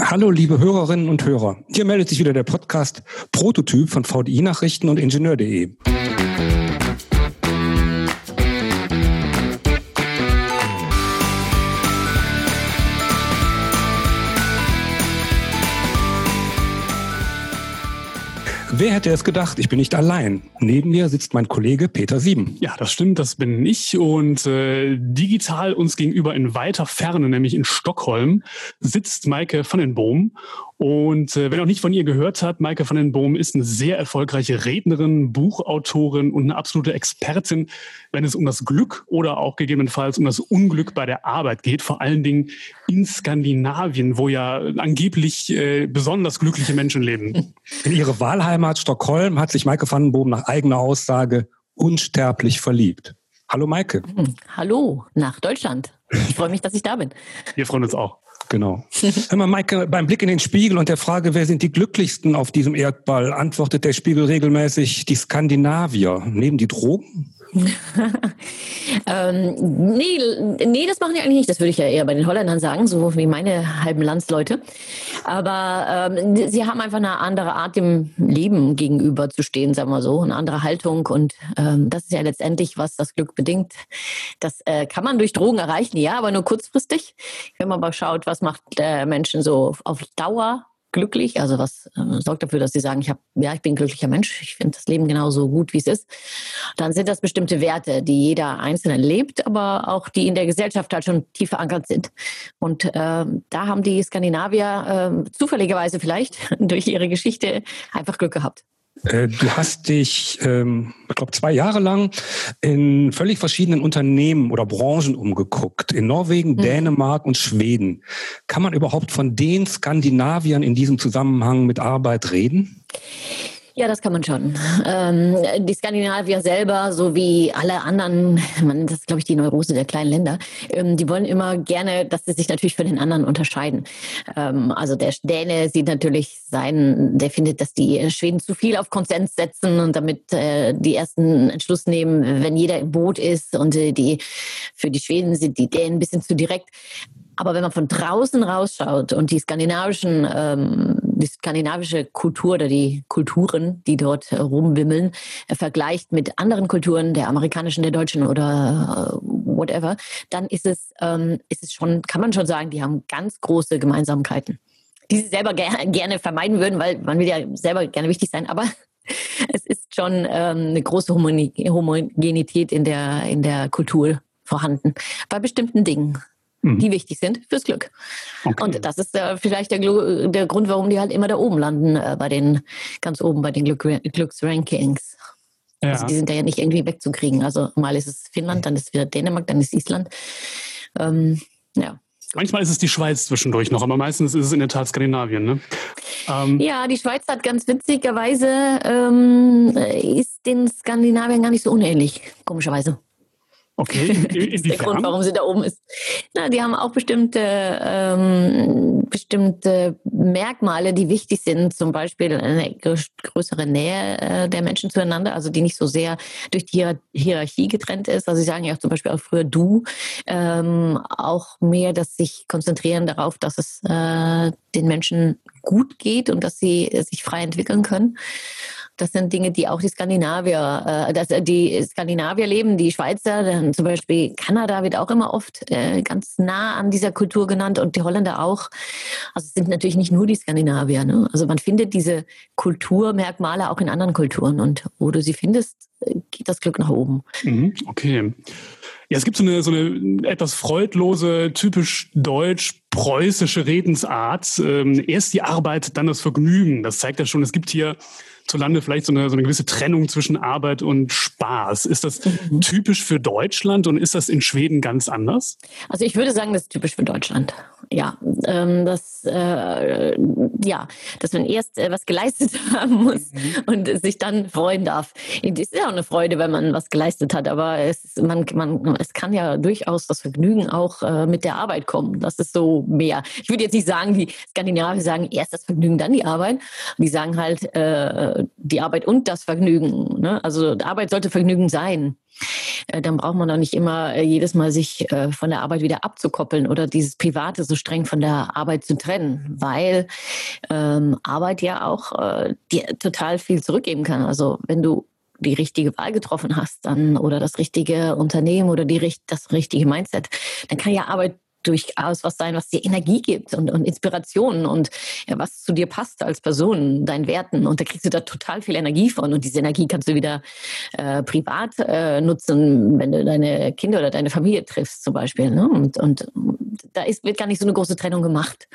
Hallo, liebe Hörerinnen und Hörer. Hier meldet sich wieder der Podcast Prototyp von VDI Nachrichten und Ingenieur.de. Wer hätte es gedacht? Ich bin nicht allein. Neben mir sitzt mein Kollege Peter Sieben. Ja, das stimmt, das bin ich. Und äh, digital uns gegenüber in weiter Ferne, nämlich in Stockholm, sitzt Maike van den Boom. Und äh, wenn auch nicht von ihr gehört hat, Maike van den Boom ist eine sehr erfolgreiche Rednerin, Buchautorin und eine absolute Expertin, wenn es um das Glück oder auch gegebenenfalls um das Unglück bei der Arbeit geht. Vor allen Dingen in Skandinavien, wo ja angeblich äh, besonders glückliche Menschen leben. In ihre Wahlheimat Stockholm hat sich Maike van den Boom nach eigener Aussage unsterblich verliebt. Hallo Maike. Hm, hallo nach Deutschland. Ich freue mich, dass ich da bin. Wir freuen uns auch. Genau. Immer Maike, beim Blick in den Spiegel und der Frage, wer sind die glücklichsten auf diesem Erdball, antwortet der Spiegel regelmäßig die Skandinavier. Neben die Drogen? ähm, nee, nee, das machen die eigentlich nicht. Das würde ich ja eher bei den Holländern sagen, so wie meine halben Landsleute. Aber ähm, sie haben einfach eine andere Art, dem Leben gegenüber zu stehen, sagen wir so, eine andere Haltung. Und ähm, das ist ja letztendlich, was das Glück bedingt. Das äh, kann man durch Drogen erreichen, ja, aber nur kurzfristig. Wenn man aber schaut, was macht der Menschen so auf Dauer, glücklich? Also was äh, sorgt dafür, dass sie sagen, ich habe, ja, ich bin ein glücklicher Mensch, ich finde das Leben genauso gut, wie es ist. Dann sind das bestimmte Werte, die jeder Einzelne lebt, aber auch die in der Gesellschaft halt schon tief verankert sind. Und äh, da haben die Skandinavier äh, zufälligerweise vielleicht durch ihre Geschichte einfach Glück gehabt. Äh, du hast dich, ähm, ich glaube, zwei Jahre lang in völlig verschiedenen Unternehmen oder Branchen umgeguckt. In Norwegen, mhm. Dänemark und Schweden. Kann man überhaupt von den Skandinaviern in diesem Zusammenhang mit Arbeit reden? Ja, das kann man schon. Ähm, die Skandinavier selber, so wie alle anderen, man, das ist, glaube ich, die Neurose der kleinen Länder, ähm, die wollen immer gerne, dass sie sich natürlich von den anderen unterscheiden. Ähm, also der Däne sieht natürlich sein, der findet, dass die Schweden zu viel auf Konsens setzen und damit äh, die ersten Entschluss nehmen, wenn jeder im Boot ist und äh, die für die Schweden sind die Dänen ein bisschen zu direkt. Aber wenn man von draußen rausschaut und die skandinavischen, ähm, die skandinavische Kultur oder die Kulturen, die dort rumwimmeln, äh, vergleicht mit anderen Kulturen, der amerikanischen, der deutschen oder äh, whatever, dann ist es, ähm, ist es schon, kann man schon sagen, die haben ganz große Gemeinsamkeiten, die sie selber ger gerne vermeiden würden, weil man will ja selber gerne wichtig sein, aber es ist schon ähm, eine große Homogenität in der, in der Kultur vorhanden bei bestimmten Dingen mhm. die wichtig sind fürs Glück. Okay. Und das ist äh, vielleicht der, der, Grund, warum die halt immer da oben landen, äh, bei den, ganz oben bei den Glück Glücksrankings. Ja. Also die sind ja nicht irgendwie wegzukriegen. Also mal ist es Finnland, dann ist wieder Dänemark, dann ist Island. Ähm, ja. Manchmal ist es die Schweiz zwischendurch noch, aber meistens ist es in der Tat Skandinavien. Ne? Ähm, ja, die Schweiz hat ganz witzigerweise ähm, ist den Skandinaviern gar nicht so unähnlich, komischerweise. Okay, in, der Grund, warum sie da oben ist. Na, die haben auch bestimmte, ähm, bestimmte Merkmale, die wichtig sind, zum Beispiel eine größere Nähe äh, der Menschen zueinander, also die nicht so sehr durch die Hierarchie getrennt ist. Also sie sagen ja auch zum Beispiel auch früher du, ähm, auch mehr, dass sich konzentrieren darauf, dass es äh, den Menschen gut geht und dass sie sich frei entwickeln können. Das sind Dinge, die auch die Skandinavier, äh, dass die Skandinavier leben, die Schweizer, dann zum Beispiel Kanada wird auch immer oft äh, ganz nah an dieser Kultur genannt und die Holländer auch. Also es sind natürlich nicht nur die Skandinavier. Ne? Also man findet diese Kulturmerkmale auch in anderen Kulturen und wo du sie findest, geht das Glück nach oben. Mhm, okay. Ja, es gibt so eine, so eine etwas freudlose, typisch deutsch-preußische Redensart. Ähm, erst die Arbeit, dann das Vergnügen. Das zeigt ja schon, es gibt hier zu Lande vielleicht so eine, so eine gewisse Trennung zwischen Arbeit und Spaß. Ist das mhm. typisch für Deutschland und ist das in Schweden ganz anders? Also ich würde sagen, das ist typisch für Deutschland. Ja, ähm, das, äh, ja, dass man erst äh, was geleistet haben muss mhm. und sich dann freuen darf. Es ist ja auch eine Freude, wenn man was geleistet hat, aber es, man, man, es kann ja durchaus das Vergnügen auch äh, mit der Arbeit kommen. Das ist so mehr. Ich würde jetzt nicht sagen, die Skandinavier sagen erst das Vergnügen, dann die Arbeit. Die sagen halt, äh, die Arbeit und das Vergnügen. Ne? Also Arbeit sollte Vergnügen sein. Äh, dann braucht man doch nicht immer äh, jedes Mal sich äh, von der Arbeit wieder abzukoppeln oder dieses Private so streng von der Arbeit zu trennen, weil ähm, Arbeit ja auch äh, dir total viel zurückgeben kann. Also wenn du die richtige Wahl getroffen hast dann oder das richtige Unternehmen oder die, das richtige Mindset, dann kann ja Arbeit durchaus was sein, was dir Energie gibt und, und Inspirationen und ja, was zu dir passt als Person, deinen Werten. Und da kriegst du da total viel Energie von. Und diese Energie kannst du wieder äh, privat äh, nutzen, wenn du deine Kinder oder deine Familie triffst zum Beispiel. Ne? Und, und da ist, wird gar nicht so eine große Trennung gemacht.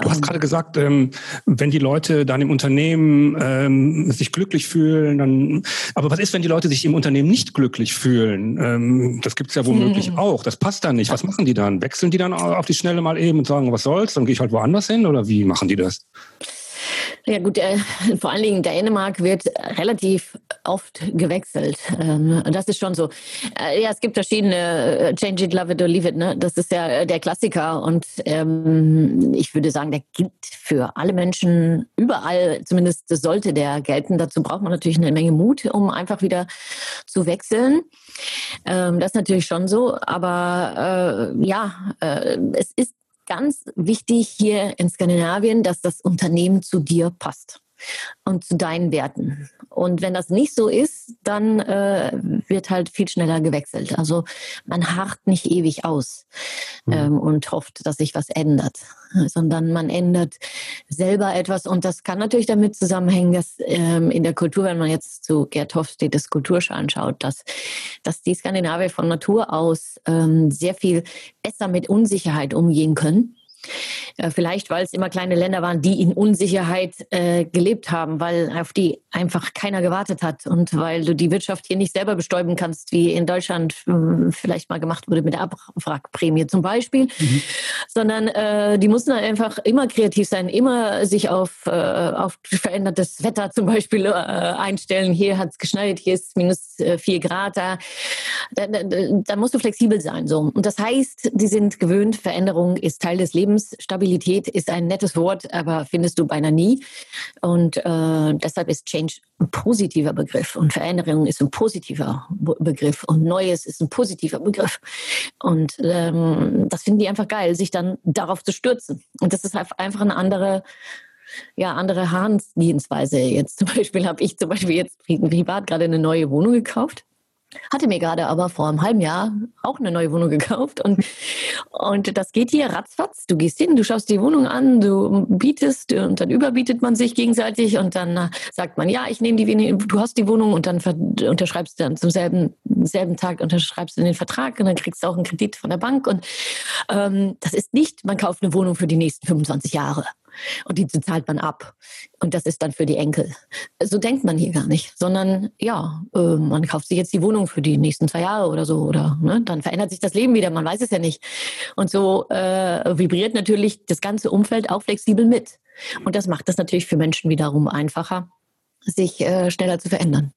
Du hast ähm. gerade gesagt, ähm, wenn die Leute dann im Unternehmen ähm, sich glücklich fühlen, dann. Aber was ist, wenn die Leute sich im Unternehmen nicht glücklich fühlen? Ähm, das gibt es ja womöglich hm. auch. Das passt dann nicht. Was machen die dann? Wechseln die dann auf die Schnelle mal eben und sagen, was soll's? Dann gehe ich halt woanders hin oder wie machen die das? Ja gut, äh, vor allen Dingen Dänemark wird relativ oft gewechselt. Ähm, das ist schon so. Äh, ja, es gibt verschiedene äh, Change it, love it or leave it. Ne? Das ist ja äh, der Klassiker und ähm, ich würde sagen, der gilt für alle Menschen überall. Zumindest sollte der gelten. Dazu braucht man natürlich eine Menge Mut, um einfach wieder zu wechseln. Ähm, das ist natürlich schon so. Aber äh, ja, äh, es ist ganz wichtig hier in Skandinavien, dass das Unternehmen zu dir passt und zu deinen Werten. Und wenn das nicht so ist, dann äh, wird halt viel schneller gewechselt. Also man harrt nicht ewig aus mhm. ähm, und hofft, dass sich was ändert, sondern man ändert selber etwas. Und das kann natürlich damit zusammenhängen, dass ähm, in der Kultur, wenn man jetzt zu Gerd Hofstedes Kulturschau anschaut, dass, dass die Skandinavier von Natur aus ähm, sehr viel besser mit Unsicherheit umgehen können vielleicht, weil es immer kleine Länder waren, die in Unsicherheit äh, gelebt haben, weil auf die einfach keiner gewartet hat und weil du die Wirtschaft hier nicht selber bestäuben kannst, wie in Deutschland äh, vielleicht mal gemacht wurde mit der Abwrackprämie zum Beispiel, mhm. sondern äh, die mussten einfach immer kreativ sein, immer sich auf, äh, auf verändertes Wetter zum Beispiel äh, einstellen. Hier hat es geschneit, hier ist minus vier Grad. Da, da, da, da musst du flexibel sein. So. Und das heißt, die sind gewöhnt, Veränderung ist Teil des Lebens Lebensstabilität ist ein nettes Wort, aber findest du beinahe nie. Und äh, deshalb ist Change ein positiver Begriff und Veränderung ist ein positiver Begriff und Neues ist ein positiver Begriff. Und ähm, das finden die einfach geil, sich dann darauf zu stürzen. Und das ist einfach eine andere ja, andere Herangehensweise. Jetzt zum Beispiel habe ich zum Beispiel jetzt privat gerade eine neue Wohnung gekauft. Hatte mir gerade aber vor einem halben Jahr auch eine neue Wohnung gekauft und, und das geht hier ratzfatz. Du gehst hin, du schaust die Wohnung an, du bietest und dann überbietet man sich gegenseitig und dann sagt man, ja, ich nehme die, du hast die Wohnung und dann unterschreibst du dann zum selben, selben Tag unterschreibst du den Vertrag und dann kriegst du auch einen Kredit von der Bank und ähm, das ist nicht, man kauft eine Wohnung für die nächsten 25 Jahre und die zahlt man ab. Und das ist dann für die Enkel. So denkt man hier gar nicht, sondern ja, äh, man kauft sich jetzt die Wohnung für die nächsten zwei Jahre oder so oder ne, dann verändert sich das Leben wieder, man weiß es ja nicht. Und so äh, vibriert natürlich das ganze Umfeld auch flexibel mit. Und das macht es natürlich für Menschen wiederum einfacher, sich äh, schneller zu verändern.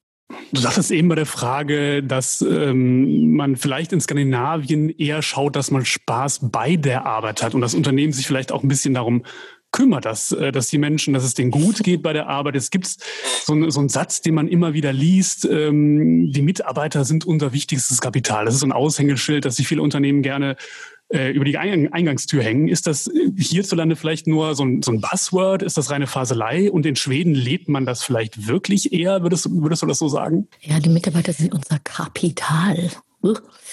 Du sagtest eben bei der Frage, dass ähm, man vielleicht in Skandinavien eher schaut, dass man Spaß bei der Arbeit hat und das Unternehmen sich vielleicht auch ein bisschen darum kümmert, dass, äh, dass die Menschen, dass es denen gut geht bei der Arbeit. Es gibt so, so einen Satz, den man immer wieder liest, ähm, die Mitarbeiter sind unser wichtigstes Kapital. Das ist so ein Aushängeschild, das sich viele Unternehmen gerne äh, über die Eingangstür hängen. Ist das hierzulande vielleicht nur so ein, so ein Buzzword? Ist das reine Faselei? Und in Schweden lebt man das vielleicht wirklich eher? Würdest, würdest du das so sagen? Ja, die Mitarbeiter sind unser Kapital.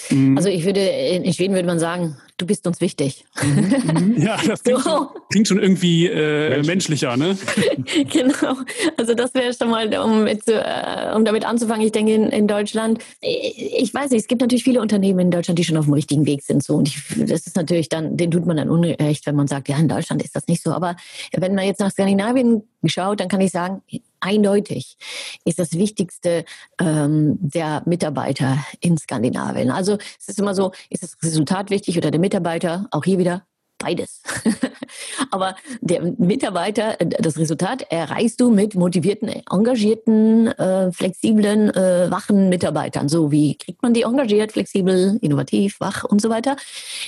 Mhm. Also ich würde, in Schweden würde man sagen, du bist uns wichtig. Mhm. Ja, das klingt, so. schon, klingt schon irgendwie äh, menschlicher, ne? genau. Also das wäre schon mal, um, mit, äh, um damit anzufangen. Ich denke in, in, Deutschland, ich weiß nicht, es gibt natürlich viele Unternehmen in Deutschland, die schon auf dem richtigen Weg sind. So und ich, das ist natürlich dann, den tut man dann unrecht, wenn man sagt, ja in Deutschland ist das nicht so. Aber wenn man jetzt nach Skandinavien schaut, dann kann ich sagen, eindeutig ist das Wichtigste ähm, der Mitarbeiter in Skandinavien. Also es ist immer so, ist das Resultat wichtig oder der Mitarbeiter? Auch hier wieder beides. Aber der Mitarbeiter, das Resultat erreichst du mit motivierten, engagierten, äh, flexiblen, äh, wachen Mitarbeitern. So wie kriegt man die engagiert, flexibel, innovativ, wach und so weiter,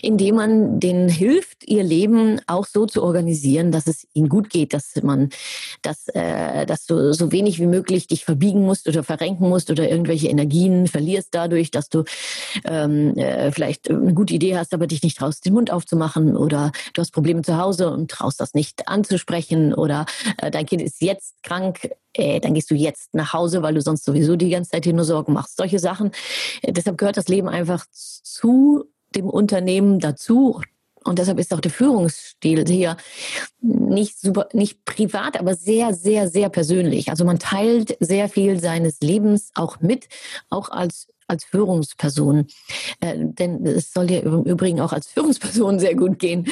indem man denen hilft, ihr Leben auch so zu organisieren, dass es ihnen gut geht, dass man, dass, äh, dass du so wenig wie möglich dich verbiegen musst oder verrenken musst oder irgendwelche Energien verlierst dadurch, dass du ähm, äh, vielleicht eine gute Idee hast, aber dich nicht traust, den Mund aufzumachen oder du hast Probleme zu Hause und traust das nicht anzusprechen oder äh, dein Kind ist jetzt krank, äh, dann gehst du jetzt nach Hause, weil du sonst sowieso die ganze Zeit dir nur Sorgen machst. Solche Sachen. Äh, deshalb gehört das Leben einfach zu dem Unternehmen dazu. Und deshalb ist auch der Führungsstil hier nicht super, nicht privat, aber sehr, sehr, sehr persönlich. Also man teilt sehr viel seines Lebens auch mit, auch als als Führungsperson. Äh, denn es soll dir im Übrigen auch als Führungsperson sehr gut gehen.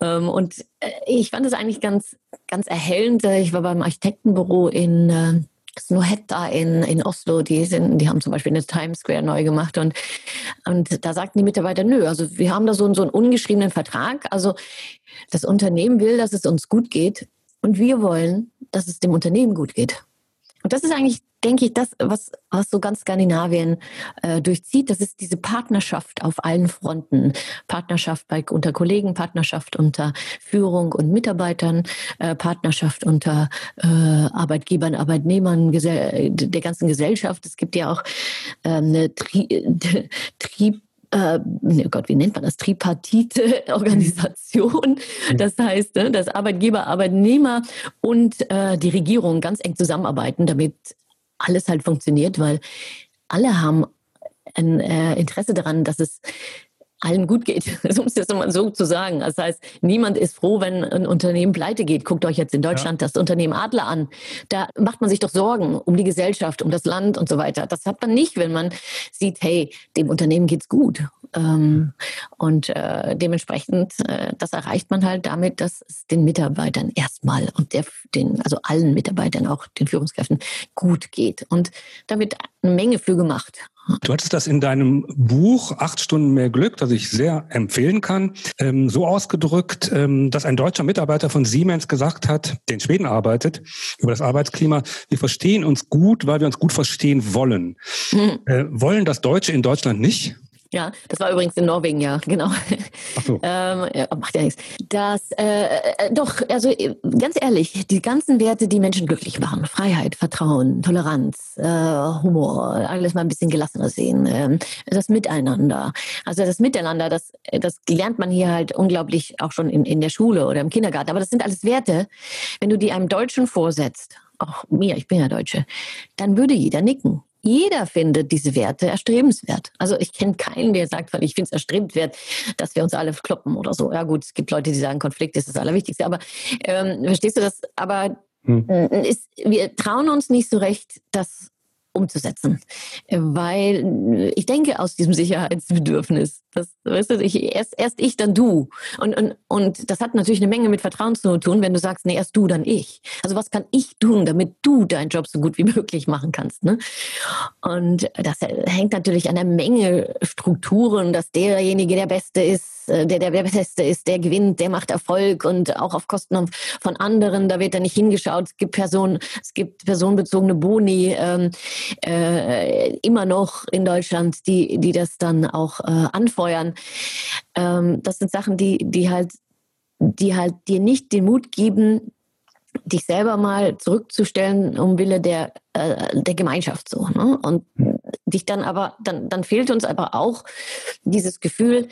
Ähm, und äh, ich fand es eigentlich ganz, ganz erhellend. Äh, ich war beim Architektenbüro in äh, Snohetta in, in Oslo, die, sind, die haben zum Beispiel eine Times Square neu gemacht und, und da sagten die Mitarbeiter, nö, also wir haben da so, so einen ungeschriebenen Vertrag. Also das Unternehmen will, dass es uns gut geht und wir wollen, dass es dem Unternehmen gut geht. Und das ist eigentlich, denke ich, das, was, was so ganz Skandinavien äh, durchzieht. Das ist diese Partnerschaft auf allen Fronten. Partnerschaft bei, unter Kollegen, Partnerschaft unter Führung und Mitarbeitern, äh, Partnerschaft unter äh, Arbeitgebern, Arbeitnehmern, Gesell der ganzen Gesellschaft. Es gibt ja auch äh, eine Tri Tri äh, oh Gott, wie nennt man das, tripartite Organisation. Mhm. Das heißt, ne, dass Arbeitgeber, Arbeitnehmer und äh, die Regierung ganz eng zusammenarbeiten, damit alles halt funktioniert, weil alle haben ein äh, Interesse daran, dass es allen gut geht, um es jetzt mal so zu sagen. Das heißt, niemand ist froh, wenn ein Unternehmen pleite geht. Guckt euch jetzt in Deutschland ja. das Unternehmen Adler an. Da macht man sich doch Sorgen um die Gesellschaft, um das Land und so weiter. Das hat man nicht, wenn man sieht, hey, dem Unternehmen geht's gut. Ähm, und äh, dementsprechend, äh, das erreicht man halt damit, dass es den Mitarbeitern erstmal und der, den, also allen Mitarbeitern, auch den Führungskräften, gut geht. Und da wird eine Menge für gemacht. Du hattest das in deinem Buch Acht Stunden mehr Glück, das ich sehr empfehlen kann, ähm, so ausgedrückt, ähm, dass ein deutscher Mitarbeiter von Siemens gesagt hat, der in Schweden arbeitet, über das Arbeitsklima, wir verstehen uns gut, weil wir uns gut verstehen wollen. Mhm. Äh, wollen das Deutsche in Deutschland nicht? Ja, das war übrigens in Norwegen, ja, genau. Ach so. ähm, ja, macht ja nichts. Das, äh, äh, doch, also ganz ehrlich, die ganzen Werte, die Menschen glücklich machen, Freiheit, Vertrauen, Toleranz, äh, Humor, alles mal ein bisschen gelassener sehen, äh, das Miteinander. Also das Miteinander, das, das lernt man hier halt unglaublich auch schon in, in der Schule oder im Kindergarten. Aber das sind alles Werte, wenn du die einem Deutschen vorsetzt, auch mir, ich bin ja Deutsche, dann würde jeder nicken. Jeder findet diese Werte erstrebenswert. Also ich kenne keinen, der sagt, weil ich finde es erstrebenswert, dass wir uns alle kloppen oder so. Ja gut, es gibt Leute, die sagen, Konflikt ist das Allerwichtigste. Aber ähm, verstehst du das? Aber hm. ist, wir trauen uns nicht so recht, das umzusetzen. Weil ich denke aus diesem Sicherheitsbedürfnis, das, weißt du, ich, erst, erst ich, dann du. Und, und, und das hat natürlich eine Menge mit Vertrauen zu tun, wenn du sagst, nee, erst du, dann ich. Also was kann ich tun, damit du deinen Job so gut wie möglich machen kannst? Ne? Und das hängt natürlich an der Menge Strukturen, dass derjenige der Beste ist, äh, der der Beste ist, der gewinnt, der macht Erfolg und auch auf Kosten von anderen. Da wird da nicht hingeschaut. Es gibt Personen, es gibt personenbezogene Boni ähm, äh, immer noch in Deutschland, die die das dann auch äh, anfeuern. Ähm, das sind Sachen, die die halt die halt dir nicht den Mut geben, dich selber mal zurückzustellen um Wille der, äh, der Gemeinschaft so. Ne? Und dich dann aber, dann, dann fehlt uns aber auch dieses Gefühl,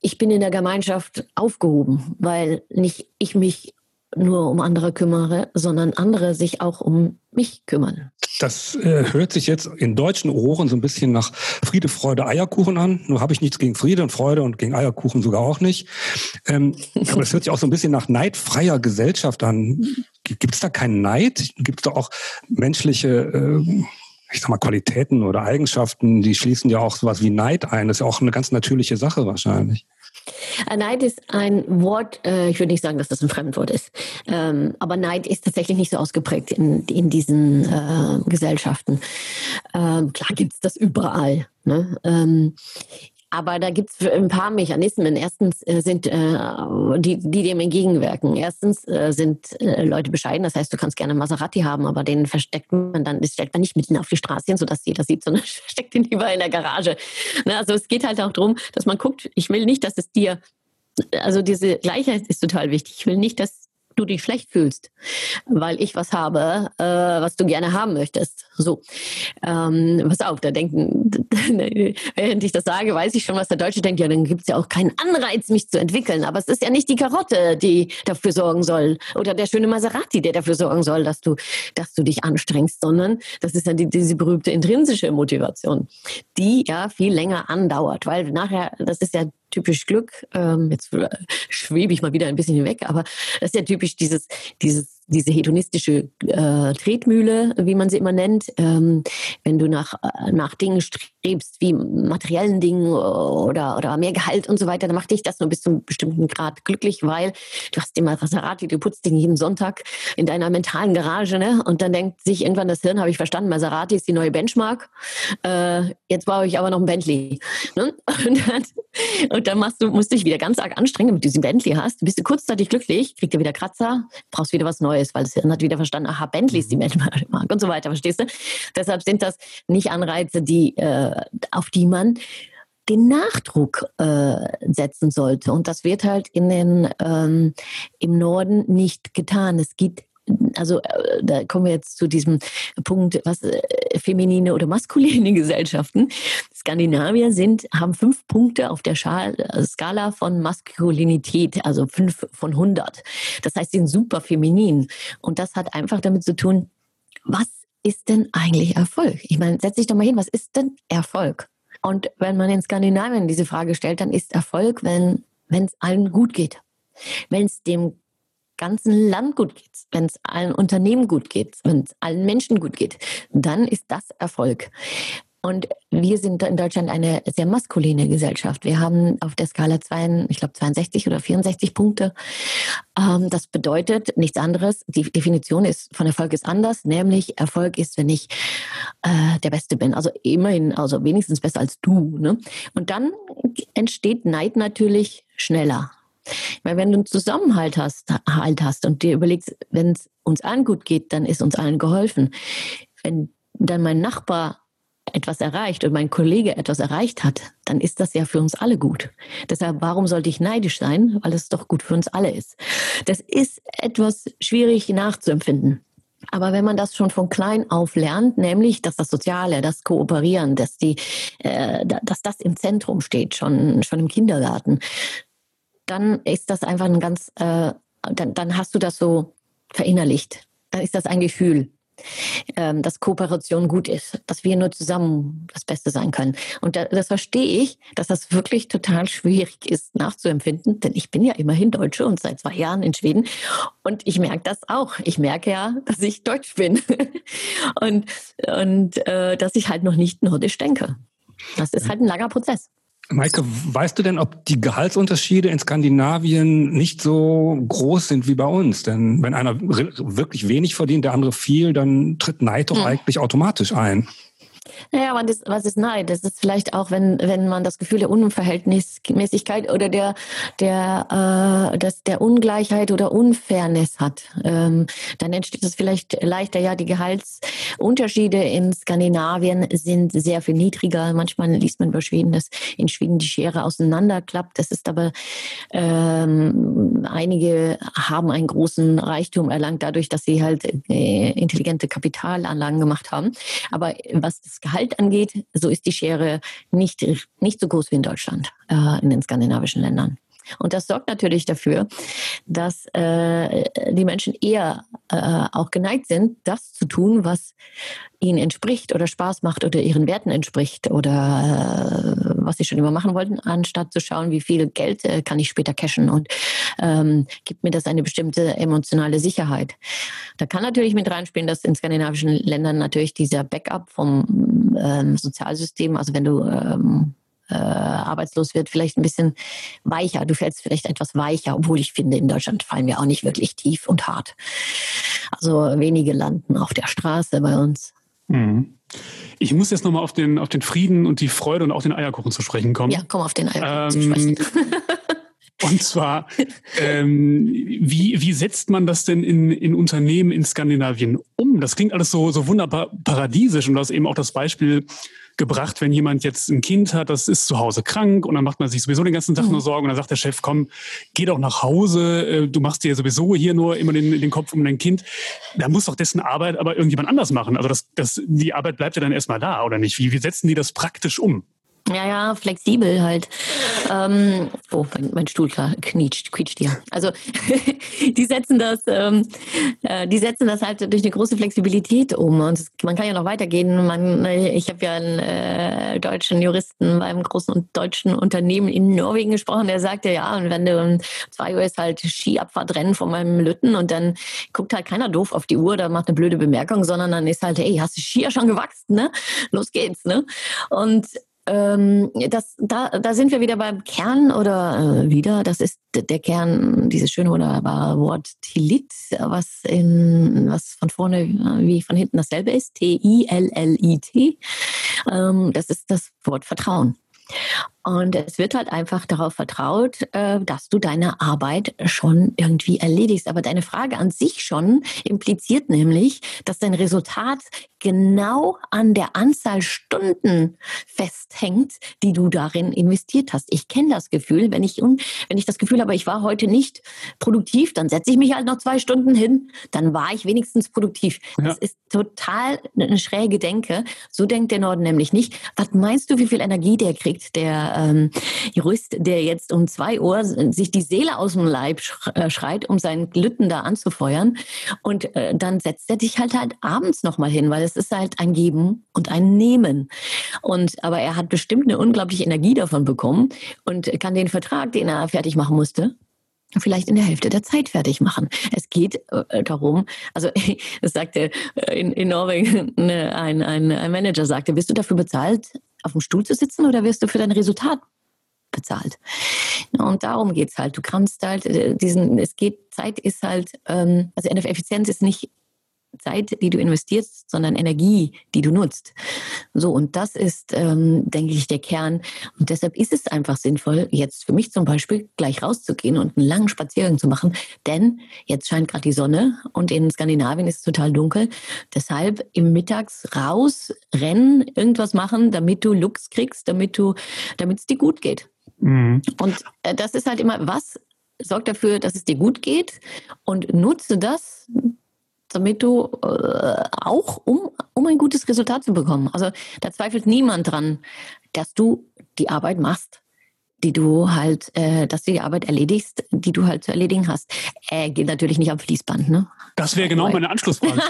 ich bin in der Gemeinschaft aufgehoben, weil nicht ich mich nur um andere kümmere, sondern andere sich auch um mich kümmern. Das äh, hört sich jetzt in deutschen Ohren so ein bisschen nach Friede, Freude, Eierkuchen an. Nur habe ich nichts gegen Friede und Freude und gegen Eierkuchen sogar auch nicht. Ähm, aber es hört sich auch so ein bisschen nach neidfreier Gesellschaft an. Gibt es da keinen Neid? Gibt es da auch menschliche äh, ich sag mal, Qualitäten oder Eigenschaften, die schließen ja auch sowas wie Neid ein. Das ist ja auch eine ganz natürliche Sache wahrscheinlich. Neid ist ein Wort, äh, ich würde nicht sagen, dass das ein Fremdwort ist, ähm, aber Neid ist tatsächlich nicht so ausgeprägt in, in diesen äh, Gesellschaften. Ähm, klar gibt es das überall. Ne? Ähm, Aber da gibt es ein paar Mechanismen. Erstens äh, sind äh, die, die dem entgegenwirken. Erstens äh, sind äh, Leute bescheiden. Das heißt, du kannst gerne Maserati haben, aber den versteckt man dann, das stellt man nicht mitten auf die Straße hin, sodass jeder sieht, sondern versteckt ihn lieber in der Garage. Ne? Also es geht halt auch darum, dass man guckt, ich will nicht, dass es dir also diese Gleichheit ist total wichtig. Ich will nicht, dass du dich schlecht fühlst, weil ich was habe, äh, was du gerne haben möchtest. So, ähm, pass auf, da denken, während ich das sage, weiß ich schon, was der Deutsche denkt. Ja, dann gibt es ja auch keinen Anreiz, mich zu entwickeln. Aber es ist ja nicht die Karotte, die dafür sorgen soll, oder der schöne Maserati, der dafür sorgen soll, dass du, dass du dich anstrengst, sondern das ist ja die, diese berühmte intrinsische Motivation, die ja viel länger andauert, weil nachher, das ist ja typisch Glück. Ähm, jetzt schwebe ich mal wieder ein bisschen hinweg, aber das ist ja typisch dieses, dieses diese hedonistische äh, Tretmühle, wie man sie immer nennt, ähm, wenn du nach, äh, nach Dingen strebst, wie materiellen Dingen oder, oder mehr Gehalt und so weiter, dann macht dich das nur bis zu einem bestimmten Grad glücklich, weil du hast immer Maserati, du putzt den jeden Sonntag in deiner mentalen Garage, ne? Und dann denkt sich irgendwann das Hirn, habe ich verstanden, Maserati ist die neue Benchmark. Äh, jetzt brauche ich aber noch ein Bentley. Ne? Und dann, und dann machst du, musst du dich wieder ganz arg anstrengen, damit du diesen Bentley hast. Bist du kurzzeitig glücklich, kriegst du wieder Kratzer, brauchst wieder was Neues. Neues, weil das Hirn hat wieder verstanden, aha, Bentley ist die mhm. und so weiter, verstehst du? Deshalb sind das nicht Anreize, die, äh, auf die man den Nachdruck äh, setzen sollte. Und das wird halt in den, ähm, im Norden nicht getan. Es gibt also äh, da kommen wir jetzt zu diesem Punkt, was äh, feminine oder maskuline Gesellschaften. Skandinavier sind, haben fünf Punkte auf der äh, Skala von Maskulinität, also fünf von 100. Das heißt, sie sind super feminin. Und das hat einfach damit zu tun, was ist denn eigentlich Erfolg? Ich meine, setz dich doch mal hin, was ist denn Erfolg? Und wenn man in Skandinavien diese Frage stellt, dann ist Erfolg, wenn es allen gut geht. Wenn es dem ganzen Land gut geht, wenn es allen Unternehmen gut geht, wenn es allen Menschen gut geht, dann ist das Erfolg. Und wir sind in Deutschland eine sehr maskuline Gesellschaft. Wir haben auf der Skala zwei, ich glaube 62 oder 64 Punkte. Ähm, das bedeutet nichts anderes. Die Definition ist von Erfolg ist anders, nämlich Erfolg ist, wenn ich äh, der Beste bin. Also immerhin, also wenigstens besser als du. Ne? Und dann entsteht Neid natürlich schneller. Weil wenn du einen Zusammenhalt hast, halt hast und dir überlegst, wenn es uns allen gut geht, dann ist uns allen geholfen. Wenn dann mein Nachbar etwas erreicht und mein Kollege etwas erreicht hat, dann ist das ja für uns alle gut. Deshalb, warum sollte ich neidisch sein? Weil es doch gut für uns alle ist. Das ist etwas schwierig nachzuempfinden. Aber wenn man das schon von klein auf lernt, nämlich, dass das Soziale, das Kooperieren, dass die, äh, dass das im Zentrum steht, schon, schon im Kindergarten, dann ist das einfach ein ganz, äh, dann, dann hast du das so verinnerlicht. Dann ist das ein Gefühl, ähm, dass Kooperation gut ist, dass wir nur zusammen das Beste sein können. Und da, das verstehe ich, dass das wirklich total schwierig ist nachzuempfinden, denn ich bin ja immerhin Deutsche und seit zwei Jahren in Schweden und ich merke das auch. Ich merke ja, dass ich Deutsch bin und, und äh, dass ich halt noch nicht nordisch denke. Das ist halt ein langer Prozess. Maike, weißt du denn, ob die Gehaltsunterschiede in Skandinavien nicht so groß sind wie bei uns? Denn wenn einer wirklich wenig verdient, der andere viel, dann tritt Neid doch hm. eigentlich automatisch ein. Naja, was ist, was ist Neid? Das ist vielleicht auch, wenn, wenn man das Gefühl der Unverhältnismäßigkeit oder der, der, äh, das, der Ungleichheit oder Unfairness hat. Ähm, dann entsteht es vielleicht leichter. Ja, die Gehaltsunterschiede in Skandinavien sind sehr viel niedriger. Manchmal liest man über Schweden, dass in Schweden die Schere auseinanderklappt. Das ist aber, ähm, einige haben einen großen Reichtum erlangt dadurch, dass sie halt äh, intelligente Kapitalanlagen gemacht haben. Aber was das Gehalt angeht, so ist die Schere nicht, nicht so groß wie in Deutschland, äh, in den skandinavischen Ländern. Und das sorgt natürlich dafür, dass äh, die Menschen eher äh, auch geneigt sind, das zu tun, was ihnen entspricht oder Spaß macht oder ihren Werten entspricht oder äh, was sie schon immer machen wollten, anstatt zu schauen, wie viel Geld äh, kann ich später cashen und ähm, gibt mir das eine bestimmte emotionale Sicherheit. Da kann natürlich mit reinspielen, dass in skandinavischen Ländern natürlich dieser Backup vom ähm, Sozialsystem, also wenn du ähm, äh, arbeitslos wird, vielleicht ein bisschen weicher. Du fällst vielleicht etwas weicher, obwohl ich finde, in Deutschland fallen wir auch nicht wirklich tief und hart. Also wenige landen auf der Straße bei uns. Mhm. Ich muss jetzt nochmal auf den, auf den Frieden und die Freude und auch den Eierkuchen zu sprechen kommen. Ja, komm auf den Eierkuchen ähm, zu sprechen. Und zwar, ähm, wie, wie setzt man das denn in, in Unternehmen in Skandinavien um? Das klingt alles so, so wunderbar paradiesisch und du hast eben auch das Beispiel gebracht, wenn jemand jetzt ein Kind hat, das ist zu Hause krank und dann macht man sich sowieso den ganzen Tag mhm. nur Sorgen und dann sagt der Chef, komm, geh doch nach Hause, äh, du machst dir sowieso hier nur immer den, den Kopf um dein Kind. Da muss doch dessen Arbeit aber irgendjemand anders machen. Also das, das, die Arbeit bleibt ja dann erstmal da, oder nicht? Wie, wie setzen die das praktisch um? Ja, ja, flexibel halt. Ähm, oh, mein, mein Stuhl knietscht, quietscht hier. Also die setzen das, ähm, äh, die setzen das halt durch eine große Flexibilität um. Und man kann ja noch weitergehen. Man, ich habe ja einen äh, deutschen Juristen beim großen deutschen Unternehmen in Norwegen gesprochen, der sagte, ja, und wenn du um zwei Uhr ist halt Skiabfahrtrennen von meinem Lütten und dann guckt halt keiner doof auf die Uhr, da macht eine blöde Bemerkung, sondern dann ist halt, hey, hast du Skier schon gewachsen, ne? Los geht's, ne? Und ähm, das, da, da sind wir wieder beim Kern oder äh, wieder, das ist der Kern, dieses schöne wunderbare Wort Tilit, was in, was von vorne äh, wie von hinten dasselbe ist, T-I-L-L-I-T. Ähm, das ist das Wort Vertrauen. Und es wird halt einfach darauf vertraut, äh, dass du deine Arbeit schon irgendwie erledigst. Aber deine Frage an sich schon impliziert nämlich, dass dein Resultat genau an der Anzahl Stunden festhängt, die du darin investiert hast. Ich kenne das Gefühl, wenn ich, wenn ich das Gefühl habe, ich war heute nicht produktiv, dann setze ich mich halt noch zwei Stunden hin, dann war ich wenigstens produktiv. Ja. Das ist total eine schräge Denke. So denkt der Norden nämlich nicht. Was meinst du, wie viel Energie der kriegt, der ähm, Jurist, der jetzt um zwei Uhr sich die Seele aus dem Leib äh, schreit, um seinen Glütten da anzufeuern. Und äh, dann setzt er dich halt halt abends nochmal hin, weil es ist halt ein Geben und ein Nehmen. Und aber er hat bestimmt eine unglaubliche Energie davon bekommen und kann den Vertrag, den er fertig machen musste, vielleicht in der Hälfte der Zeit fertig machen. Es geht äh, darum, also es sagte äh, in, in Norwegen ne, ein, ein, ein Manager sagte, bist du dafür bezahlt, auf dem Stuhl zu sitzen oder wirst du für dein Resultat bezahlt? Und darum geht's halt. Du kannst halt äh, diesen, es geht, Zeit ist halt, ähm, also Effizienz ist nicht Zeit, die du investierst, sondern Energie, die du nutzt. So, und das ist, ähm, denke ich, der Kern. Und deshalb ist es einfach sinnvoll, jetzt für mich zum Beispiel gleich rauszugehen und einen langen Spaziergang zu machen. Denn jetzt scheint gerade die Sonne und in Skandinavien ist es total dunkel. Deshalb im Mittags raus, rennen, irgendwas machen, damit du Lux kriegst, damit du, damit es dir gut geht. Mhm. Und äh, das ist halt immer, was sorgt dafür, dass es dir gut geht und nutze das damit du äh, auch, um, um ein gutes Resultat zu bekommen. Also da zweifelt niemand dran, dass du die Arbeit machst, die du halt, äh, dass du die Arbeit erledigst, die du halt zu erledigen hast. Äh, geht natürlich nicht am Fließband, ne? Das wäre genau meine Anschlussfrage.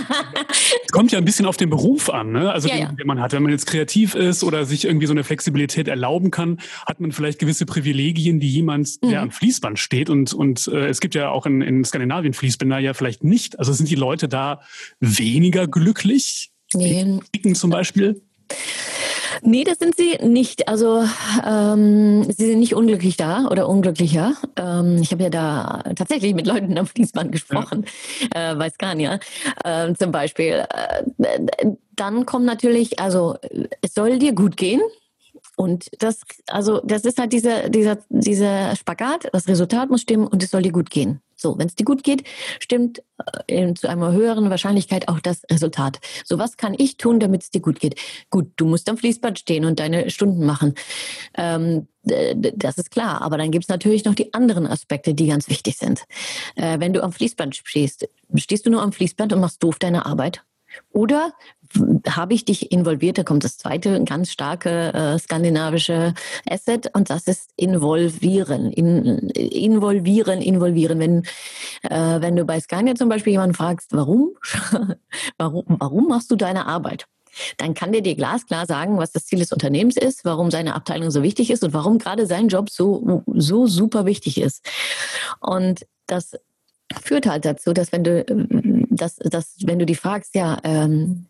es kommt ja ein bisschen auf den Beruf an, ne? Also ja, den, ja. den man hat. Wenn man jetzt kreativ ist oder sich irgendwie so eine Flexibilität erlauben kann, hat man vielleicht gewisse Privilegien, die jemand, der mhm. am Fließband steht und und äh, es gibt ja auch in, in Skandinavien Fließbänder ja vielleicht nicht. Also sind die Leute da weniger glücklich? Nee. Die zum Beispiel? Nee, das sind sie nicht. Also ähm, sie sind nicht unglücklich da oder unglücklicher. Ähm, ich habe ja da tatsächlich mit Leuten am Fließband gesprochen, ja. äh, bei Scania äh, zum Beispiel. Äh, dann kommt natürlich, also es soll dir gut gehen. Und das, also das ist halt dieser, dieser, dieser Spagat, das Resultat muss stimmen und es soll dir gut gehen. So, wenn es dir gut geht, stimmt äh, zu einer höheren Wahrscheinlichkeit auch das Resultat. So, was kann ich tun, damit es dir gut geht? Gut, du musst am Fließband stehen und deine Stunden machen. Ähm, das ist klar, aber dann gibt es natürlich noch die anderen Aspekte, die ganz wichtig sind. Äh, wenn du am Fließband stehst, stehst du nur am Fließband und machst doof deine Arbeit? Oder habe ich dich involviert? Da kommt das zweite ganz starke äh, skandinavische Asset und das ist involvieren. In, involvieren, involvieren. Wenn, äh, wenn du bei Scania zum Beispiel jemanden fragst, warum, warum, warum machst du deine Arbeit? Dann kann der dir glasklar sagen, was das Ziel des Unternehmens ist, warum seine Abteilung so wichtig ist und warum gerade sein Job so, so super wichtig ist. Und das führt halt dazu, dass wenn du, dass, dass wenn du die fragst, ja, ähm,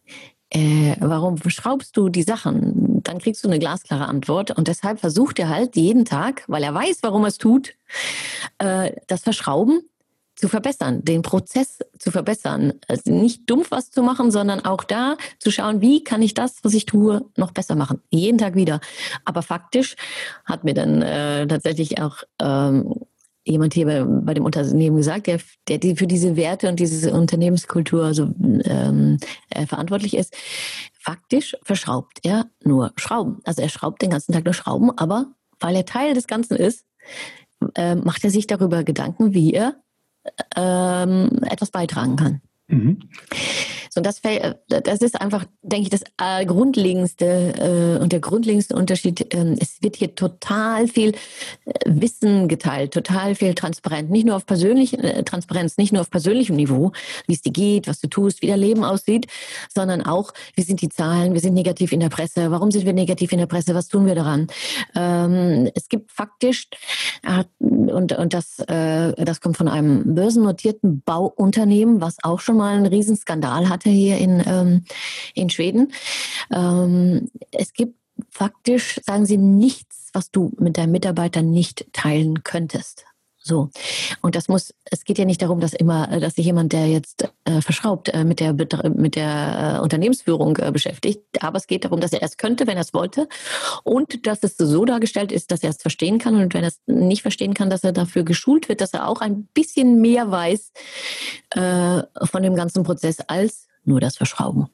äh, warum schraubst du die Sachen? Dann kriegst du eine glasklare Antwort. Und deshalb versucht er halt jeden Tag, weil er weiß, warum er es tut, äh, das Verschrauben zu verbessern, den Prozess zu verbessern. Also nicht dumpf was zu machen, sondern auch da zu schauen, wie kann ich das, was ich tue, noch besser machen. Jeden Tag wieder. Aber faktisch hat mir dann äh, tatsächlich auch ähm, jemand hier bei, bei, dem Unternehmen gesagt, der, der die für diese Werte und diese Unternehmenskultur also, ähm, äh, verantwortlich ist. Faktisch verschraubt er nur Schrauben. Also er schraubt den ganzen Tag nur Schrauben, aber weil er Teil des Ganzen ist, äh, macht er sich darüber Gedanken, wie er ähm, etwas beitragen kann. Mhm. So, das, das ist einfach, denke ich, das äh, grundlegendste äh, und der grundlegendste Unterschied. Ähm, es wird hier total viel äh, Wissen geteilt, total viel Transparenz. Nicht nur auf persönlichen äh, Transparenz, nicht nur auf persönlichem Niveau, wie es dir geht, was du tust, wie dein Leben aussieht, sondern auch, wie sind die Zahlen, wir sind negativ in der Presse, warum sind wir negativ in der Presse, was tun wir daran? Ähm, es gibt faktisch, äh, und, und das, äh, das kommt von einem börsennotierten Bauunternehmen, was auch schon mal einen Riesenskandal hat hatte hier in, ähm, in Schweden. Ähm, es gibt faktisch, sagen sie, nichts, was du mit deinem Mitarbeiter nicht teilen könntest. So. Und das muss, es geht ja nicht darum, dass immer, dass sich jemand, der jetzt äh, verschraubt, äh, mit der, mit der äh, Unternehmensführung äh, beschäftigt. Aber es geht darum, dass er es könnte, wenn er es wollte. Und dass es so dargestellt ist, dass er es verstehen kann. Und wenn er es nicht verstehen kann, dass er dafür geschult wird, dass er auch ein bisschen mehr weiß äh, von dem ganzen Prozess als nur das Verschrauben.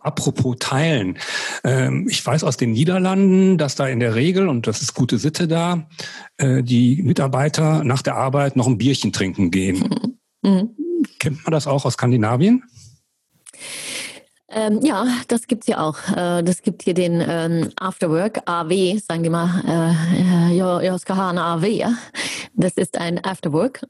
Apropos Teilen. Ähm, ich weiß aus den Niederlanden, dass da in der Regel, und das ist gute Sitte da, äh, die Mitarbeiter nach der Arbeit noch ein Bierchen trinken gehen. Mhm. Kennt man das auch aus Skandinavien? Ähm, ja, das gibt's ja auch. Äh, das gibt hier den ähm, Afterwork, AW, sagen die mal, äh, ha en AW. Das ist ein Afterwork.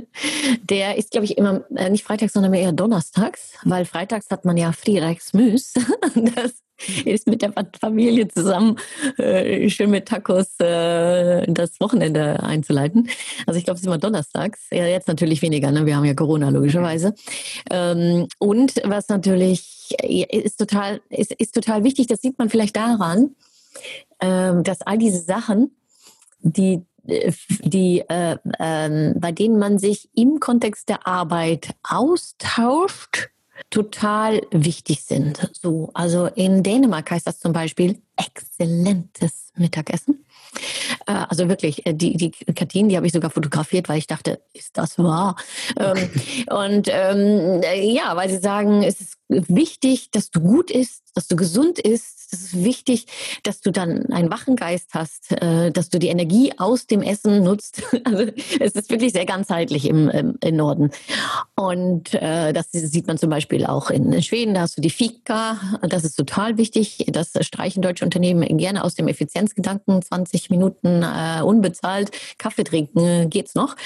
Der ist, glaube ich, immer äh, nicht freitags, sondern eher donnerstags, weil freitags hat man ja Freitagsmüs. Das ist mit der Familie zusammen äh, schön mit Tacos äh, das Wochenende einzuleiten. Also ich glaube, es ist immer donnerstags. Ja, jetzt natürlich weniger, ne? wir haben ja Corona logischerweise. Ähm, und was natürlich ist total, ist, ist total wichtig, das sieht man vielleicht daran, ähm, dass all diese Sachen, die die, äh, äh, bei denen man sich im Kontext der Arbeit austauscht, total wichtig sind. So, also in Dänemark heißt das zum Beispiel exzellentes Mittagessen. Äh, also wirklich, äh, die, die Kartinen, die habe ich sogar fotografiert, weil ich dachte, ist das wahr? Ähm, und ähm, ja, weil sie sagen, es ist wichtig, dass du gut isst, dass du gesund isst, es ist wichtig, dass du dann einen wachen Geist hast, äh, dass du die Energie aus dem Essen nutzt. Also es ist wirklich sehr ganzheitlich im, im, im Norden. Und äh, das sieht man zum Beispiel auch in Schweden. Da hast du die Fika. Das ist total wichtig. Das streichen deutsche Unternehmen gerne aus dem Effizienzgedanken. 20 Minuten äh, unbezahlt Kaffee trinken geht's noch.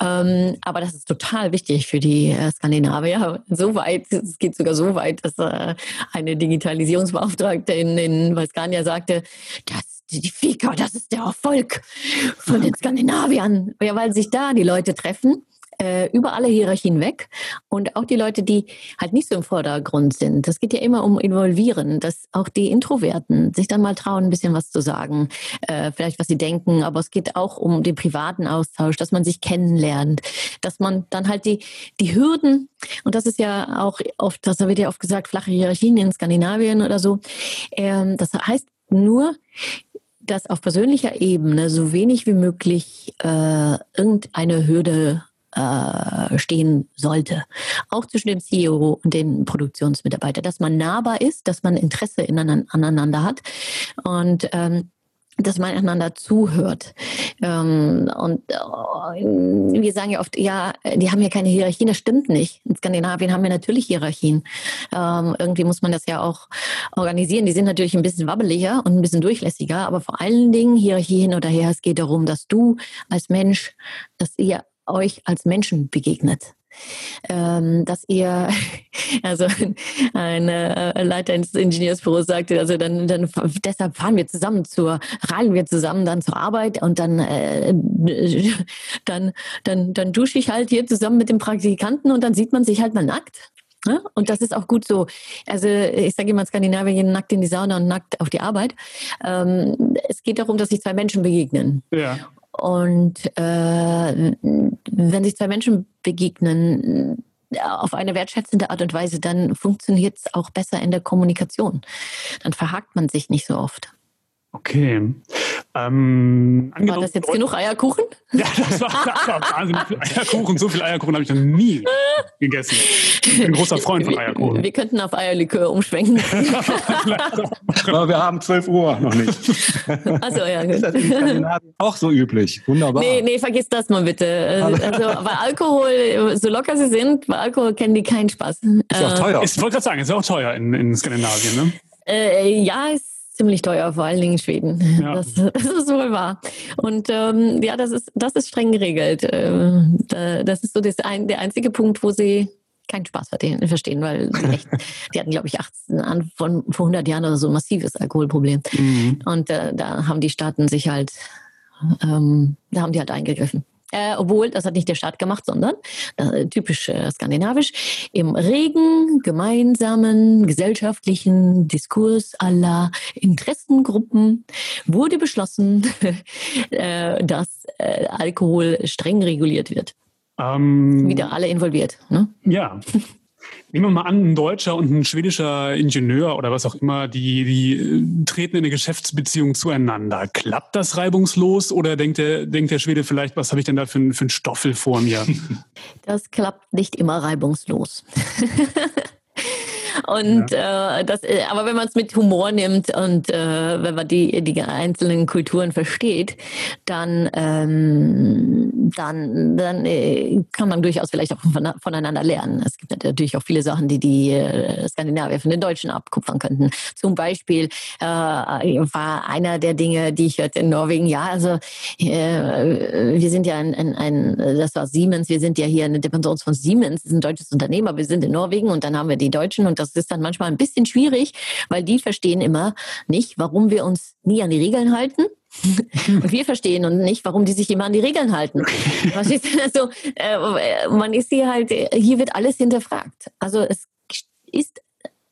Ähm, aber das ist total wichtig für die äh, Skandinavier. So weit, es geht sogar so weit, dass äh, eine Digitalisierungsbeauftragte in, in Vaskania sagte, das, die Fika, das ist der Erfolg von den Skandinaviern. Ja, weil sich da die Leute treffen äh, über alle Hierarchien weg. Und auch die Leute, die halt nicht so im Vordergrund sind. Das geht ja immer um Involvieren, dass auch die Introverten sich dann mal trauen, ein bisschen was zu sagen, äh, vielleicht was sie denken, aber es geht auch um den privaten Austausch, dass man sich kennenlernt, dass man dann halt die, die Hürden, und das ist ja auch oft, das wird ja oft gesagt, flache Hierarchien in Skandinavien oder so, ähm, das heißt nur, dass auf persönlicher Ebene so wenig wie möglich äh, irgendeine Hürde äh, stehen sollte. Auch zwischen dem CEO und den Produktionsmitarbeitern, dass man nahbar ist, dass man Interesse aneinander hat und ähm, dass man einander zuhört. Ähm, und äh, wir sagen ja oft, ja, die haben ja keine Hierarchien. Das stimmt nicht. In Skandinavien haben wir natürlich Hierarchien. Ähm, irgendwie muss man das ja auch organisieren. Die sind natürlich ein bisschen wabbeliger und ein bisschen durchlässiger, aber vor allen Dingen Hierarchie hin oder her. Es geht darum, dass du als Mensch, dass ihr euch als Menschen begegnet. Ähm, dass ihr, also ein äh, Leiter ins Ingenieursbüro sagte, also dann, dann deshalb fahren wir zusammen zur, reisen wir zusammen dann zur Arbeit und dann, äh, dann, dann, dann dusche ich halt hier zusammen mit dem Praktikanten und dann sieht man sich halt mal nackt. Ne? Und das ist auch gut so. Also ich sage immer, Skandinavien gehen nackt in die Sauna und nackt auf die Arbeit. Ähm, es geht darum, dass sich zwei Menschen begegnen. Ja. Und äh, wenn sich zwei Menschen begegnen, auf eine wertschätzende Art und Weise, dann funktioniert es auch besser in der Kommunikation. Dann verhakt man sich nicht so oft. Okay. Ähm, war das jetzt genug Eierkuchen? Ja, das war, das war wahnsinnig viel Eierkuchen. So viel Eierkuchen habe ich noch nie gegessen. Ich bin ein großer Freund von Eierkuchen. Wir könnten auf Eierlikör umschwenken. Aber wir haben 12 Uhr noch nicht. Also ja, gut. auch so üblich. Wunderbar. Nee, nee, vergiss das mal bitte. Also bei Alkohol, so locker sie sind, bei Alkohol kennen die keinen Spaß. Ist auch teuer. Ich wollte gerade sagen, ist auch teuer in, in Skandinavien, ne? Äh, ja, ist ziemlich teuer, vor allen Dingen in Schweden. Ja. Das, das, ist wohl wahr. Und ähm, ja, das ist, das ist streng geregelt. Ähm, das ist so das ein, der einzige Punkt, wo sie keinen Spaß verstehen, weil echt, die hatten, glaube ich, 18 an, von vor 100 Jahren oder so ein massives Alkoholproblem. Mhm. Und äh, da haben die Staaten sich halt, ähm, da haben die halt eingegriffen äh, obwohl das hat nicht der Staat gemacht, sondern äh, typisch äh, skandinavisch, im regen, gemeinsamen, gesellschaftlichen Diskurs aller Interessengruppen wurde beschlossen, äh, dass äh, Alkohol streng reguliert wird. Ähm, Wieder alle involviert. Ne? Ja. Nehmen wir mal an, ein deutscher und ein schwedischer Ingenieur oder was auch immer, die, die äh, treten in eine Geschäftsbeziehung zueinander. Klappt das reibungslos oder denkt der, denkt der Schwede vielleicht, was habe ich denn da für, für einen Stoffel vor mir? Das klappt nicht immer reibungslos. Und ja. äh, das, äh, aber wenn man es mit Humor nimmt und äh, wenn man die, die einzelnen Kulturen versteht, dann, ähm, dann, dann äh, kann man durchaus vielleicht auch von, voneinander lernen. Es gibt natürlich auch viele Sachen, die die äh, Skandinavier von den Deutschen abkupfern könnten. Zum Beispiel äh, war einer der Dinge, die ich hörte in Norwegen, ja, also äh, wir sind ja ein, ein, ein, das war Siemens, wir sind ja hier eine Dependenz von Siemens, das ist ein deutsches Unternehmen, aber wir sind in Norwegen und dann haben wir die Deutschen und das ist dann manchmal ein bisschen schwierig, weil die verstehen immer nicht, warum wir uns nie an die Regeln halten. und wir verstehen und nicht, warum die sich immer an die Regeln halten. also, äh, man ist hier halt, hier wird alles hinterfragt. Also es ist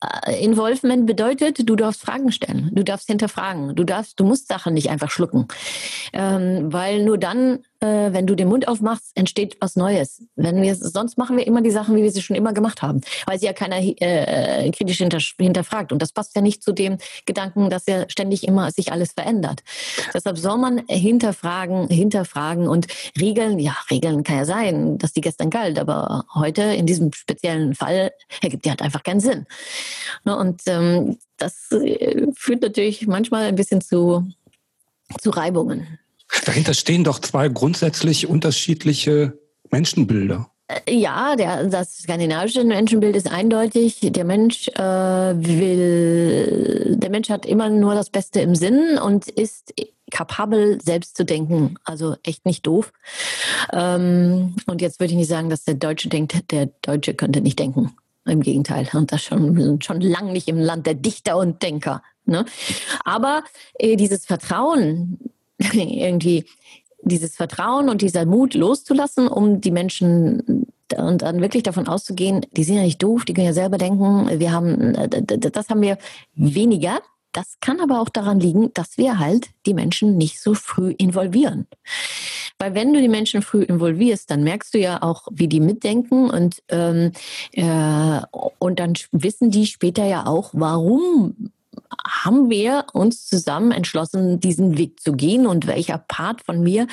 äh, Involvement bedeutet, du darfst Fragen stellen, du darfst hinterfragen, du darfst, du musst Sachen nicht einfach schlucken, ähm, weil nur dann äh, wenn du den Mund aufmachst, entsteht was Neues. Wenn wir sonst machen wir immer die Sachen, wie wir sie schon immer gemacht haben, weil sie ja keiner äh, kritisch hinter, hinterfragt. Und das passt ja nicht zu dem Gedanken, dass ja ständig immer sich alles verändert. Deshalb soll man hinterfragen, hinterfragen und Regeln. Ja, Regeln kann ja sein, dass die gestern galt, aber heute in diesem speziellen Fall ergibt die halt einfach keinen Sinn. Ne, und ähm, das äh, führt natürlich manchmal ein bisschen zu zu Reibungen. Dahinter stehen doch zwei grundsätzlich unterschiedliche Menschenbilder. Äh, ja, der, das skandinavische Menschenbild ist eindeutig. Der Mensch äh, will, der Mensch hat immer nur das Beste im Sinn und ist kapabel, selbst zu denken. Also echt nicht doof. Ähm, und jetzt würde ich nicht sagen, dass der Deutsche denkt, der Deutsche könnte nicht denken. Im Gegenteil. Und das schon, schon lang nicht im Land der Dichter und Denker. Ne? Aber äh, dieses Vertrauen, irgendwie dieses Vertrauen und dieser Mut loszulassen, um die Menschen und dann wirklich davon auszugehen, die sind ja nicht doof, die können ja selber denken, wir haben, das haben wir weniger. Das kann aber auch daran liegen, dass wir halt die Menschen nicht so früh involvieren. Weil wenn du die Menschen früh involvierst, dann merkst du ja auch, wie die mitdenken und, ähm, äh, und dann wissen die später ja auch, warum haben wir uns zusammen entschlossen, diesen Weg zu gehen und welcher Part von mir,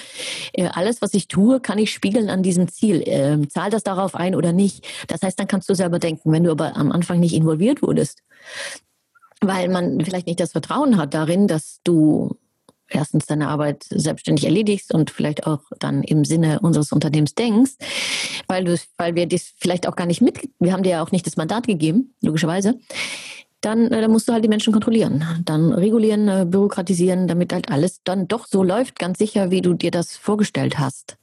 äh, alles, was ich tue, kann ich spiegeln an diesem Ziel. Äh, zahl das darauf ein oder nicht? Das heißt, dann kannst du selber denken, wenn du aber am Anfang nicht involviert wurdest, weil man vielleicht nicht das Vertrauen hat darin, dass du erstens deine Arbeit selbstständig erledigst und vielleicht auch dann im Sinne unseres Unternehmens denkst, weil du, weil wir das vielleicht auch gar nicht mit, wir haben dir ja auch nicht das Mandat gegeben, logischerweise dann, äh, dann musst du halt die Menschen kontrollieren, dann regulieren, äh, bürokratisieren, damit halt alles dann doch so läuft, ganz sicher, wie du dir das vorgestellt hast.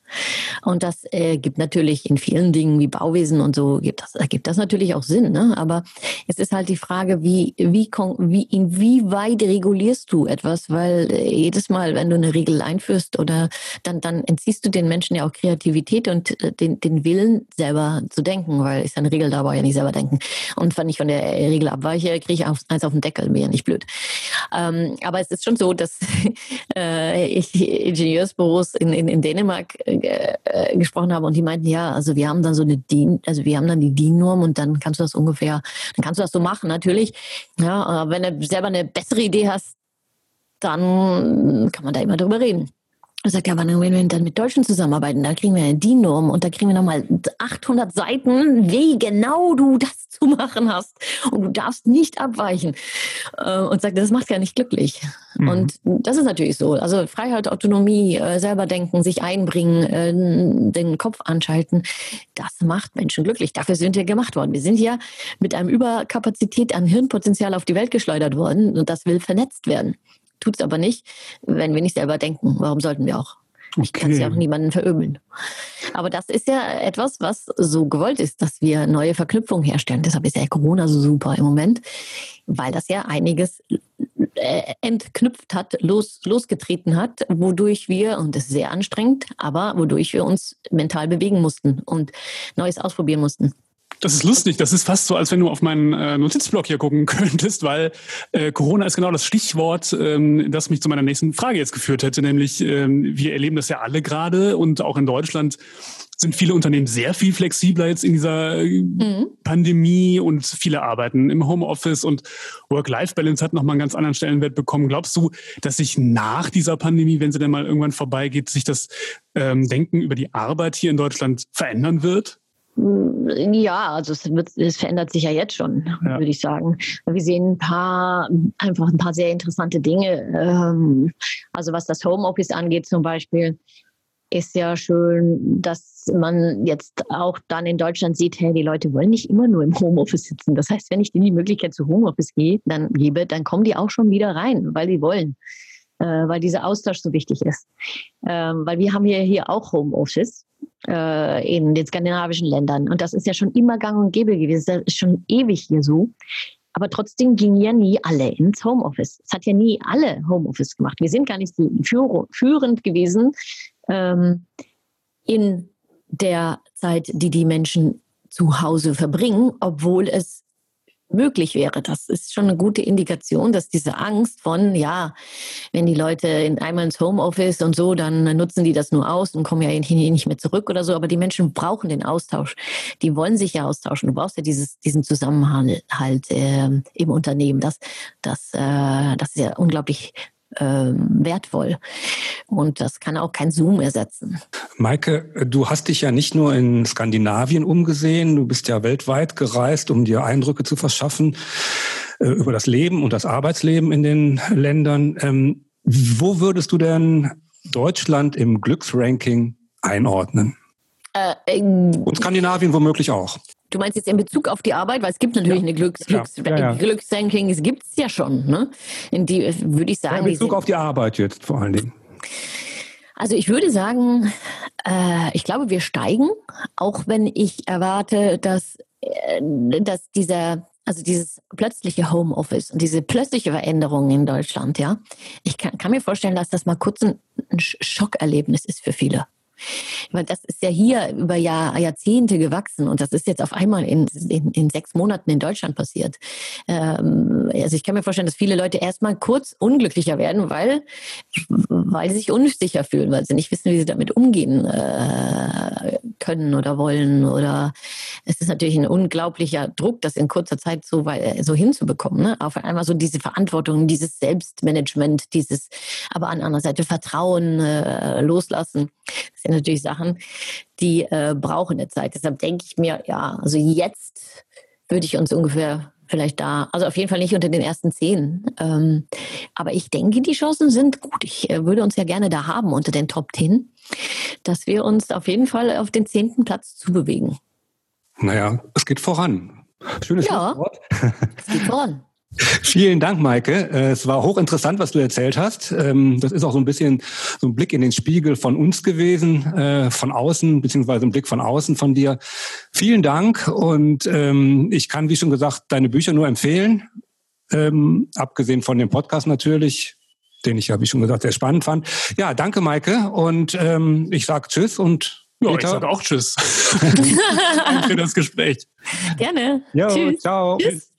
Und das äh, gibt natürlich in vielen Dingen wie Bauwesen und so, gibt das, ergibt das natürlich auch Sinn. Ne? Aber es ist halt die Frage, wie, wie, wie, inwieweit regulierst du etwas? Weil äh, jedes Mal, wenn du eine Regel einführst oder dann, dann entziehst du den Menschen ja auch Kreativität und äh, den, den Willen, selber zu denken, weil ist eine Regel, da aber ja nicht selber denken. Und wenn ich von der Regel abweiche, kriege ich eins auf den Deckel, mir ja nicht blöd. Ähm, aber es ist schon so, dass äh, ich Ingenieursbüros in, in, in Dänemark äh, äh, gesprochen habe und die meinten, ja, also wir haben dann so eine DIN, also wir haben dann die DIN-Norm und dann kannst du das ungefähr, dann kannst du das so machen, natürlich. Ja, aber wenn du selber eine bessere Idee hast, dann kann man da immer drüber reden. Er sagt, ja, aber wenn wir dann mit Deutschen zusammenarbeiten, da kriegen wir eine DIN-Norm und da kriegen wir nochmal 800 Seiten, wie genau du das zu machen hast. Und du darfst nicht abweichen. Äh, und sagt, das macht ja nicht glücklich. Mhm. Und das ist natürlich so. Also Freiheit, Autonomie, äh, selber denken, sich einbringen, äh, den Kopf anschalten, das macht Menschen glücklich. Dafür sind wir gemacht worden. Wir sind ja mit einem Überkapazität an Hirnpotenzial auf die Welt geschleudert worden und das will vernetzt werden tut es aber nicht, wenn wir nicht selber denken. Warum sollten wir auch? Ich kann es ja auch niemanden veröbeln. Aber das ist ja etwas, was so gewollt ist, dass wir neue Verknüpfungen herstellen. Deshalb ist ja Corona so super im Moment, weil das ja einiges äh, entknüpft hat, los, losgetreten hat, wodurch wir, und das ist sehr anstrengend, aber wodurch wir uns mental bewegen mussten und Neues ausprobieren mussten. Das ist lustig. Das ist fast so, als wenn du auf meinen äh, Notizblock hier gucken könntest, weil äh, Corona ist genau das Stichwort, ähm, das mich zu meiner nächsten Frage jetzt geführt hätte. Nämlich, ähm, wir erleben das ja alle gerade und auch in Deutschland sind viele Unternehmen sehr viel flexibler jetzt in dieser äh, mhm. Pandemie und viele arbeiten im Homeoffice und Work-Life-Balance hat nochmal einen ganz anderen Stellenwert bekommen. Glaubst du, dass sich nach dieser Pandemie, wenn sie denn mal irgendwann vorbeigeht, sich das ähm, Denken über die Arbeit hier in Deutschland verändern wird? Ja, also es, wird, es verändert sich ja jetzt schon, ja. würde ich sagen. Wir sehen ein paar, einfach ein paar sehr interessante Dinge. Ähm, also was das Homeoffice angeht zum Beispiel, ist ja schön, dass man jetzt auch dann in Deutschland sieht, hey, die Leute wollen nicht immer nur im Homeoffice sitzen. Das heißt, wenn ich denen die Möglichkeit zu Homeoffice gehe, dann gebe, dann kommen die auch schon wieder rein, weil die wollen. Äh, weil dieser Austausch so wichtig ist. Ähm, weil wir haben hier, hier auch Homeoffice äh, in den skandinavischen Ländern. Und das ist ja schon immer gang und gäbe gewesen. Das ist schon ewig hier so. Aber trotzdem gingen ja nie alle ins Homeoffice. Es hat ja nie alle Homeoffice gemacht. Wir sind gar nicht führend gewesen ähm, in der Zeit, die die Menschen zu Hause verbringen, obwohl es möglich wäre. Das ist schon eine gute Indikation, dass diese Angst von, ja, wenn die Leute in, einmal ins Homeoffice und so, dann nutzen die das nur aus und kommen ja nicht mehr zurück oder so. Aber die Menschen brauchen den Austausch. Die wollen sich ja austauschen. Du brauchst ja dieses, diesen Zusammenhalt halt, äh, im Unternehmen. Das, das, äh, das ist ja unglaublich wertvoll. Und das kann auch kein Zoom ersetzen. Maike, du hast dich ja nicht nur in Skandinavien umgesehen, du bist ja weltweit gereist, um dir Eindrücke zu verschaffen äh, über das Leben und das Arbeitsleben in den Ländern. Ähm, wo würdest du denn Deutschland im Glücksranking einordnen? Äh, äh, und Skandinavien womöglich auch. Du meinst jetzt in Bezug auf die Arbeit, weil es gibt natürlich ja. eine Glücks, Glücks, ja, ja, Glücksranking, es gibt es ja schon. Ne? In die würde ich sagen. in Bezug auf die Arbeit jetzt vor allen Dingen. Also ich würde sagen, äh, ich glaube, wir steigen, auch wenn ich erwarte, dass, äh, dass dieser also dieses plötzliche Homeoffice und diese plötzliche Veränderung in Deutschland, ja. Ich kann, kann mir vorstellen, dass das mal kurz ein, ein Schockerlebnis ist für viele. Weil das ist ja hier über Jahr, Jahrzehnte gewachsen und das ist jetzt auf einmal in, in, in sechs Monaten in Deutschland passiert. Ähm, also ich kann mir vorstellen, dass viele Leute erstmal kurz unglücklicher werden, weil, weil sie sich unsicher fühlen, weil sie nicht wissen, wie sie damit umgehen äh, können oder wollen. Oder es ist natürlich ein unglaublicher Druck, das in kurzer Zeit so, so hinzubekommen. Ne? Auf einmal so diese Verantwortung, dieses Selbstmanagement, dieses aber an anderer Seite Vertrauen äh, loslassen. Sind natürlich Sachen, die äh, brauchen eine Zeit. Deshalb denke ich mir, ja, also jetzt würde ich uns ungefähr vielleicht da, also auf jeden Fall nicht unter den ersten zehn. Ähm, aber ich denke, die Chancen sind gut. Ich äh, würde uns ja gerne da haben unter den Top Ten, dass wir uns auf jeden Fall auf den zehnten Platz zubewegen. Naja, es geht voran. Schönes ja, Wort. Es geht voran. Vielen Dank, Maike. Äh, es war hochinteressant, was du erzählt hast. Ähm, das ist auch so ein bisschen so ein Blick in den Spiegel von uns gewesen, äh, von außen, beziehungsweise ein Blick von außen von dir. Vielen Dank und ähm, ich kann, wie schon gesagt, deine Bücher nur empfehlen. Ähm, abgesehen von dem Podcast natürlich, den ich ja, wie schon gesagt, sehr spannend fand. Ja, danke, Maike. Und ich sage Tschüss und ja, ich sage auch Tschüss. Danke für das Gespräch. Gerne. Jo, Tschüss. Ciao. Tschüss.